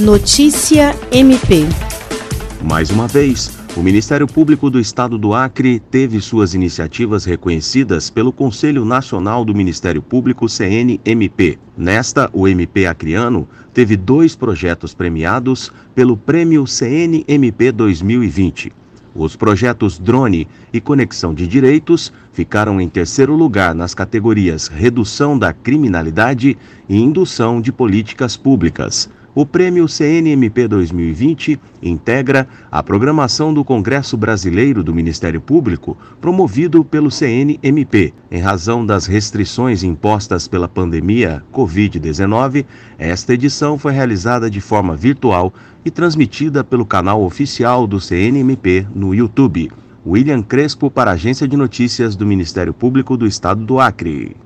Notícia MP. Mais uma vez, o Ministério Público do Estado do Acre teve suas iniciativas reconhecidas pelo Conselho Nacional do Ministério Público CNMP. Nesta, o MP acreano teve dois projetos premiados pelo Prêmio CNMP 2020. Os projetos Drone e Conexão de Direitos ficaram em terceiro lugar nas categorias Redução da Criminalidade e Indução de Políticas Públicas. O prêmio CNMP 2020 integra a programação do Congresso Brasileiro do Ministério Público, promovido pelo CNMP. Em razão das restrições impostas pela pandemia Covid-19, esta edição foi realizada de forma virtual e transmitida pelo canal oficial do CNMP no YouTube. William Crespo para a Agência de Notícias do Ministério Público do Estado do Acre.